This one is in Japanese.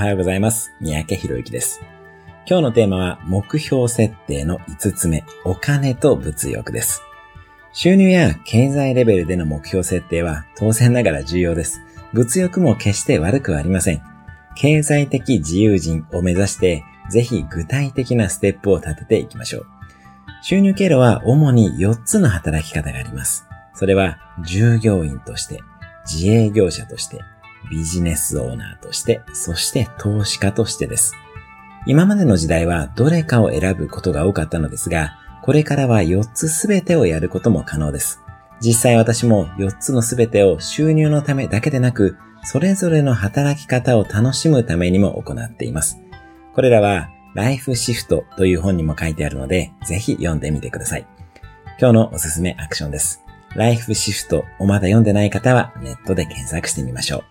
おはようございます。三宅博之です。今日のテーマは目標設定の5つ目、お金と物欲です。収入や経済レベルでの目標設定は当然ながら重要です。物欲も決して悪くはありません。経済的自由人を目指して、ぜひ具体的なステップを立てていきましょう。収入経路は主に4つの働き方があります。それは従業員として、自営業者として、ビジネスオーナーとして、そして投資家としてです。今までの時代はどれかを選ぶことが多かったのですが、これからは4つすべてをやることも可能です。実際私も4つのすべてを収入のためだけでなく、それぞれの働き方を楽しむためにも行っています。これらはライフシフトという本にも書いてあるので、ぜひ読んでみてください。今日のおすすめアクションです。ライフシフトをまだ読んでない方はネットで検索してみましょう。